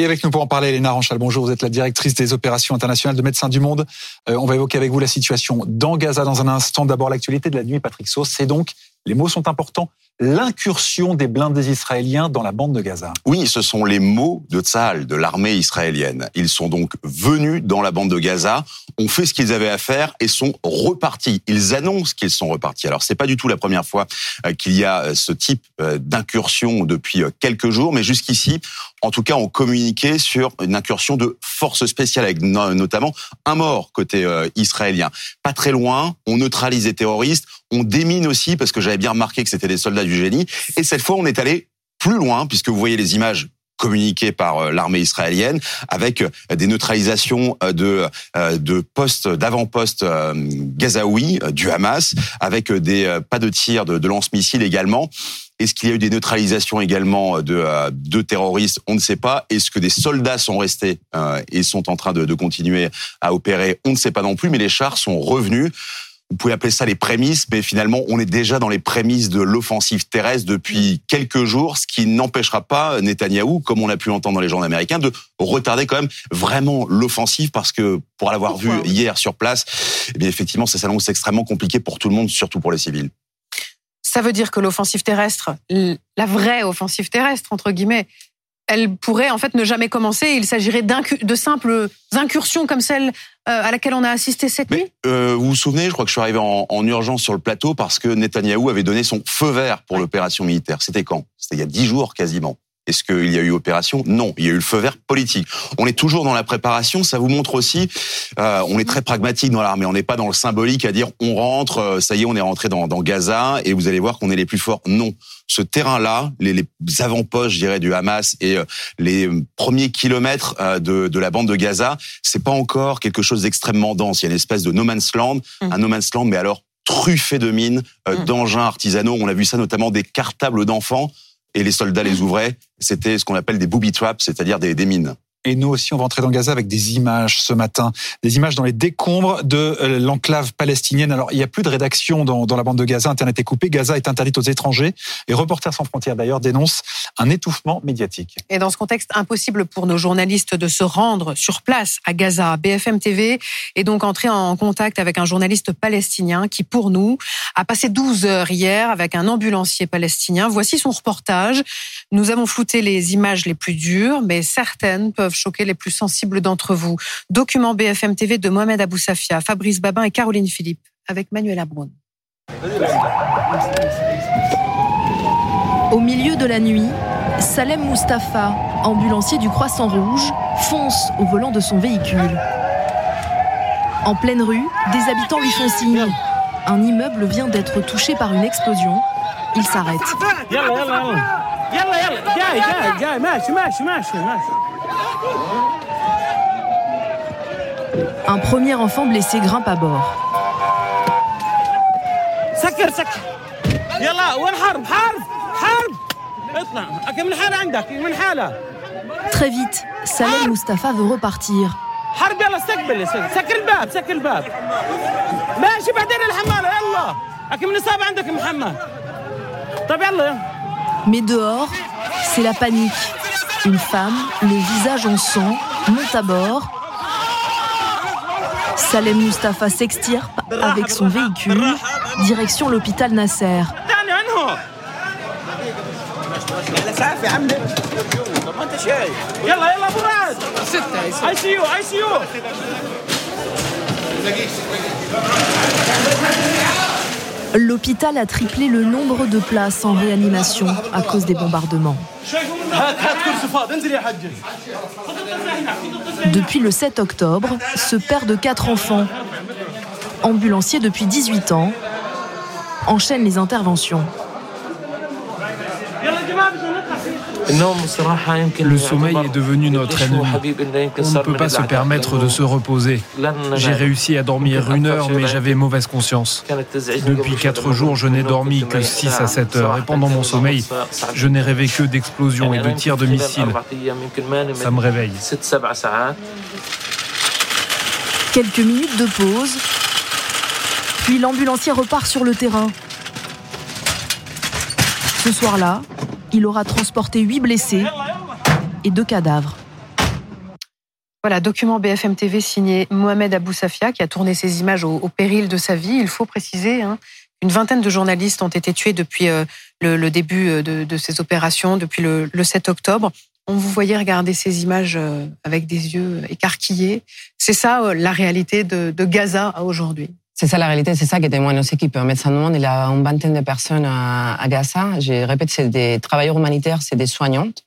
Et avec nous pour en parler, Léna Ranchal, bonjour, vous êtes la directrice des opérations internationales de Médecins du Monde. Euh, on va évoquer avec vous la situation dans Gaza dans un instant. D'abord l'actualité de la nuit, Patrick Sauce, c'est donc, les mots sont importants, l'incursion des blindés israéliens dans la bande de Gaza. Oui, ce sont les mots de Tzahal, de l'armée israélienne. Ils sont donc venus dans la bande de Gaza, ont fait ce qu'ils avaient à faire et sont repartis. Ils annoncent qu'ils sont repartis. Alors c'est pas du tout la première fois euh, qu'il y a euh, ce type d'incursion depuis quelques jours, mais jusqu'ici, en tout cas, on communiquait sur une incursion de forces spéciales avec notamment un mort côté israélien. Pas très loin, on neutralise les terroristes, on démine aussi parce que j'avais bien remarqué que c'était des soldats du génie. Et cette fois, on est allé plus loin, puisque vous voyez les images communiquées par euh, l'armée israélienne avec euh, des neutralisations euh, de de postes d'avant-postes gazaouis du Hamas avec des pas de tir de lance-missiles également. Est-ce qu'il y a eu des neutralisations également de, de terroristes? On ne sait pas. Est-ce que des soldats sont restés et sont en train de, de continuer à opérer? On ne sait pas non plus. Mais les chars sont revenus vous pouvez appeler ça les prémices, mais finalement, on est déjà dans les prémices de l'offensive terrestre depuis quelques jours, ce qui n'empêchera pas Netanyahou, comme on a pu l'entendre dans les journaux américains, de retarder quand même vraiment l'offensive, parce que pour l'avoir vu hier sur place, eh bien effectivement, ça s'annonce extrêmement compliqué pour tout le monde, surtout pour les civils. Ça veut dire que l'offensive terrestre, la vraie offensive terrestre, entre guillemets, elle pourrait en fait ne jamais commencer. Il s'agirait de simples incursions comme celle euh, à laquelle on a assisté cette nuit euh, Vous vous souvenez, je crois que je suis arrivé en, urgence sur le plateau parce que Netanyahou avait donné son feu vert pour l'opération militaire. C'était quand? C'était il y a dix jours quasiment. Est-ce qu'il y a eu opération? Non, il y a eu le feu vert politique. On est toujours dans la préparation. Ça vous montre aussi, euh, on est très pragmatique dans l'armée. On n'est pas dans le symbolique à dire on rentre, euh, ça y est, on est rentré dans, dans Gaza et vous allez voir qu'on est les plus forts. Non, ce terrain-là, les, les avant-postes, je dirais, du Hamas et euh, les premiers kilomètres de, de, la bande de Gaza, c'est pas encore quelque chose d'extrêmement dense. Il y a une espèce de no man's land, mmh. un no man's land, mais alors truffé de mines, mmh. d'engins artisanaux. On a vu ça notamment des cartables d'enfants et les soldats les ouvraient. C'était ce qu'on appelle des booby traps, c'est-à-dire des, des mines. Et nous aussi, on va entrer dans Gaza avec des images ce matin, des images dans les décombres de euh, l'enclave palestinienne. Alors, il n'y a plus de rédaction dans, dans, la bande de Gaza, Internet est coupé, Gaza est interdite aux étrangers. Et Reporters sans frontières, d'ailleurs, dénonce un étouffement médiatique. Et dans ce contexte, impossible pour nos journalistes de se rendre sur place à Gaza. BFM TV est donc entré en contact avec un journaliste palestinien qui, pour nous, a passé 12 heures hier avec un ambulancier palestinien. Voici son reportage. Nous avons flouté les images les plus dures, mais certaines peuvent choquer les plus sensibles d'entre vous. Document BFM TV de Mohamed Abou Safia, Fabrice Babin et Caroline Philippe, avec Manuel Abrun. Au milieu de la nuit, Salem Mustafa, ambulancier du Croissant Rouge, fonce au volant de son véhicule. En pleine rue, des habitants lui font signe. Un immeuble vient d'être touché par une explosion. Il s'arrête. Un premier enfant blessé grimpe à bord. Très vite, Saleh Mustafa veut repartir. Mais dehors, c'est la panique. Une femme, le visage en sang, monte à bord. Salem Mustafa s'extirpe avec son véhicule, direction l'hôpital Nasser. L'hôpital a triplé le nombre de places en réanimation à cause des bombardements. Depuis le 7 octobre, ce père de quatre enfants, ambulancier depuis 18 ans, enchaîne les interventions. Le sommeil est devenu notre ennemi. On ne peut pas se permettre de se reposer. J'ai réussi à dormir une heure, mais j'avais mauvaise conscience. Depuis quatre jours, je n'ai dormi que 6 à 7 heures. Et pendant mon sommeil, je n'ai rêvé que d'explosions et de tirs de missiles. Ça me réveille. Quelques minutes de pause, puis l'ambulancier repart sur le terrain. Ce soir-là, il aura transporté huit blessés et deux cadavres. Voilà, document BFM TV signé Mohamed Abou Safia qui a tourné ces images au, péril de sa vie. Il faut préciser, hein, une vingtaine de journalistes ont été tués depuis euh, le, début euh, de, ces opérations, depuis le, 7 octobre. On vous voyait regarder ces images euh, avec des yeux écarquillés. C'est ça la réalité de, Gaza aujourd'hui. C'est ça la réalité, c'est ça que témoignent nos équipes. Médecins Monde, il y a une vingtaine de personnes à, Gaza. Je répète, c'est des travailleurs humanitaires, c'est des soignantes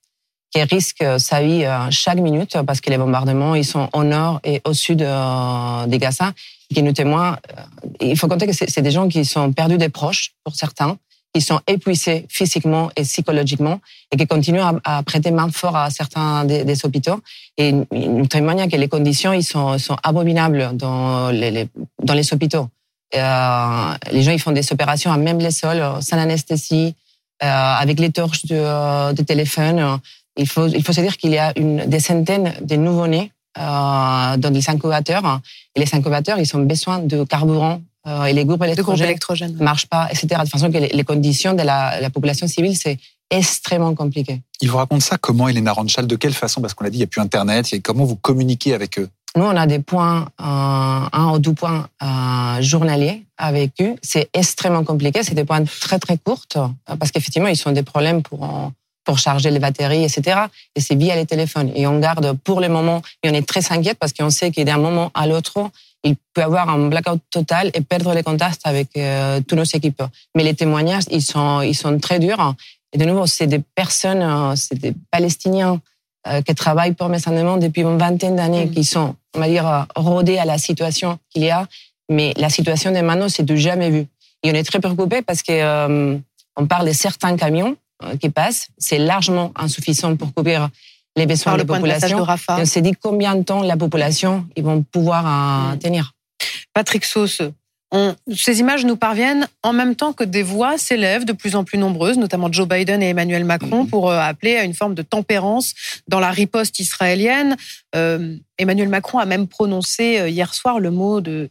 qui risquent sa vie euh, chaque minute parce que les bombardements, ils sont au nord et au sud euh, des Gaza, qui nous témoignent. Euh, il faut compter que c'est des gens qui sont perdus des proches, pour certains, qui sont épuisés physiquement et psychologiquement et qui continuent à, prêter main forte à certains des, hôpitaux. Et nous témoignent que les conditions ils sont, sont abominables dans les, dans les hôpitaux. les gens ils font des opérations à même les sols, sans anesthésie, avec les torches de, de téléphone. Il faut, il faut se dire qu'il y a une, des centaines de nouveau-nés euh, dans les incubateurs. Et les incubateurs, ils ont besoin de carburant euh, et les groupes électrogènes ne marchent pas, etc. De façon que les, conditions de la, la population civile, c'est extrêmement compliqué. Il vous raconte ça comment, Elena Ranchal De quelle façon? Parce qu'on l'a dit, il n'y a plus Internet. Et comment vous communiquez avec eux? Nous, on a des points, euh, un ou deux points euh, journaliers avec eux. C'est extrêmement compliqué. C'est des points très, très courts parce qu'effectivement, ils ont des problèmes pour pour charger les batteries, etc. Et c'est via les téléphones. Et on garde pour le moment, et on est très inquiète parce qu'on sait qu'il d'un moment à l'autre, il peut avoir un blackout total et perdre les contacts avec euh, tous nos équipes. Mais les témoignages, ils sont, ils sont très durs. Et de nouveau, c'est des personnes, euh, c'est des Palestiniens euh, qui travaillent pour Médecins depuis une vingtaine d'années, mm. qui sont, on va dire, rodés à la situation qu'il y a. Mais la situation des maintenant, c'est du jamais vu. Et on est très préoccupé parce que on parle de certains camions euh, qui passe, c'est largement insuffisant pour couvrir les besoins de la population. on s'est dit combien de temps la population ils vont pouvoir euh, mm. tenir. Patrick Sauce, ces images nous parviennent en même temps que des voix s'élèvent de plus en plus nombreuses, notamment Joe Biden et Emmanuel Macron, mm. pour euh, appeler à une forme de tempérance dans la riposte israélienne. Emmanuel Macron a même prononcé hier soir le mot de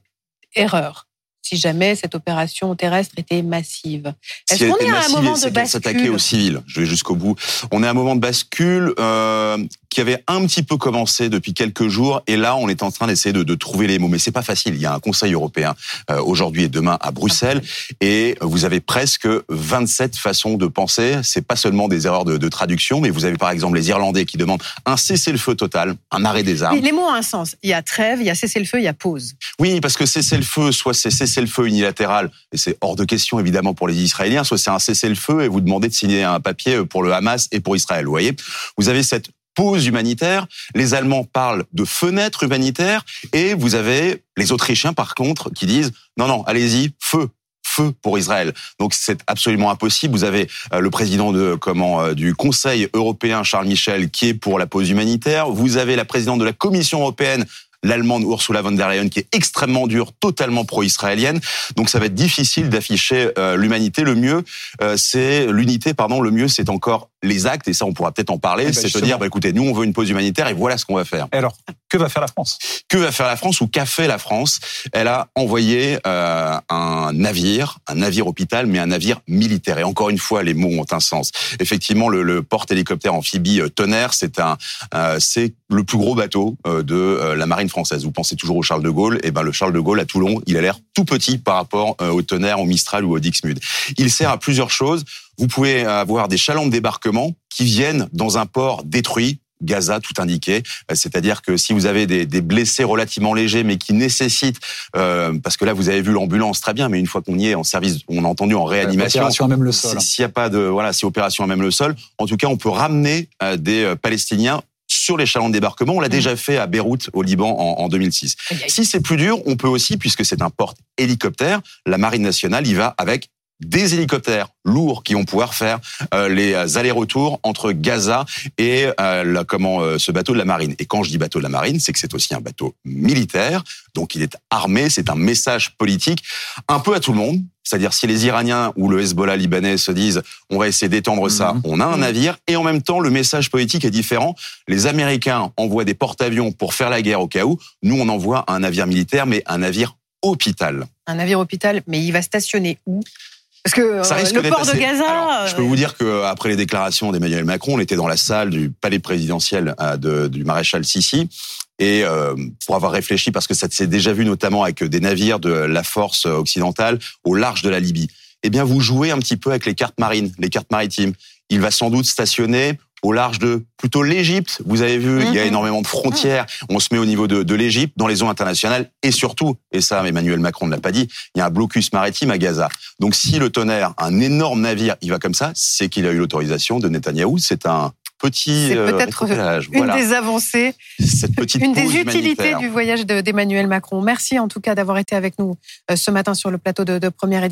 erreur si jamais cette opération terrestre était massive. Est-ce qu'on est à un moment de bascule S'attaquer aux civils, je vais jusqu'au bout. On est à un moment de bascule. Euh, qui avait un petit peu commencé depuis quelques jours, et là on est en train d'essayer de, de, trouver les mots. Mais c'est pas facile. Il y a un Conseil européen euh, aujourd'hui et demain à Bruxelles, et vous avez presque 27 façons de penser. C'est pas seulement des erreurs de, de, traduction, mais vous avez par exemple les Irlandais qui demandent un cessez-le-feu total, un arrêt des armes. les mots ont un sens. Il y a trêve, il y a cessez-le-feu, il y a pause. Oui, parce que cessez-le-feu, soit c'est cessez-le-feu unilatéral, et c'est hors de question évidemment pour les Israéliens, soit c'est un cessez-le-feu et vous demandez de signer un papier pour le Hamas et pour Israël. Vous voyez, vous avez cette pause humanitaire. Les Allemands parlent de fenêtre humanitaire et vous avez les Autrichiens par contre qui disent non non allez-y feu feu pour Israël. Donc c'est absolument impossible. Vous avez euh, le président de comment euh, du Conseil européen Charles Michel qui est pour la pause humanitaire. Vous avez la présidente de la Commission européenne l'allemande Ursula von der Leyen qui est extrêmement dure, totalement pro-israélienne. Donc ça va être difficile d'afficher euh, l'humanité. Le mieux, c'est l'unité, pardon. Le mieux, c'est encore les actes, et ça on pourra peut-être en parler, eh ben, c'est de dire, bah, écoutez, nous on veut une pause humanitaire et voilà ce qu'on va faire. Et alors, que va faire la France? Que va faire la France ou qu'a fait la France? Elle a envoyé euh, un navire, un navire hôpital, mais un navire militaire. Et encore une fois, les mots ont un sens. Effectivement, le, le porte-hélicoptère amphibie euh, Tonnerre, c'est un, euh, c'est le plus gros bateau euh, de euh, la marine française. Vous pensez toujours au Charles de Gaulle, et eh ben le Charles de Gaulle à Toulon, il a l'air tout petit par rapport au Tonnerre, au Mistral ou au Dixmude. Il sert à plusieurs choses. Vous pouvez avoir des chalands de débarquement qui viennent dans un port détruit, Gaza, tout indiqué. Euh, c'est-à-dire que si vous avez des, blessés relativement légers, mais qui nécessitent, euh, parce que là vous avez vu l'ambulance très bien, mais une fois qu'on y est en service, on a entendu en réanimation. Opération à même le sol. S'il n'y a pas de, voilà, si opération à même le sol, en tout cas, on peut ramener euh, des Palestiniens sur les chalands de débarquement. On l'a mmh. déjà fait à Beyrouth, au Liban, en, en 2006. Si c'est plus dur, on peut aussi, puisque c'est un porte hélicoptère, la Marine nationale y va avec des hélicoptères lourds qui vont pouvoir faire euh, les allers-retours entre Gaza et euh, comment euh, ce bateau de la marine. Et quand je dis bateau de la marine, c'est que c'est aussi un bateau militaire, donc il est armé, c'est un message politique un peu à tout le monde. C'est-à-dire si les Iraniens ou le Hezbollah libanais se disent on va essayer d'étendre ça, mhm. on a un mhm. navire et en même temps le message politique est différent. Les Américains envoient des porte-avions pour faire la guerre au cas où. Nous on envoie un navire militaire mais un navire hôpital. Un navire hôpital, mais il va stationner où? Parce que ça risque le port de Gaza. je peux vous dire que après les déclarations d'Emmanuel Macron, on était dans la salle du palais présidentiel euh, de, du maréchal Sissi. et euh, pour avoir réfléchi, parce que ça s'est déjà vu notamment avec des navires de la force occidentale au large de la Libye, eh bien vous jouez un petit peu avec les cartes marines, les cartes maritimes. Il va sans doute stationner au large de plutôt l'Égypte. Vous avez vu, il y a mhm. énormément de frontières. On se met au niveau de, de l'Égypte, dans les eaux internationales, et surtout, et ça Emmanuel Macron ne l'a pas dit, il y a un blocus maritime à Gaza. Donc si le tonnerre, un énorme navire, il va comme ça, c'est qu'il a eu l'autorisation de Netanyahou. C'est un petit C'est euh, peut-être une des avancées, Cette petite une des utilités du voyage d'Emmanuel Macron. Merci en tout cas d'avoir été avec nous euh, ce matin sur le plateau de, de première édition.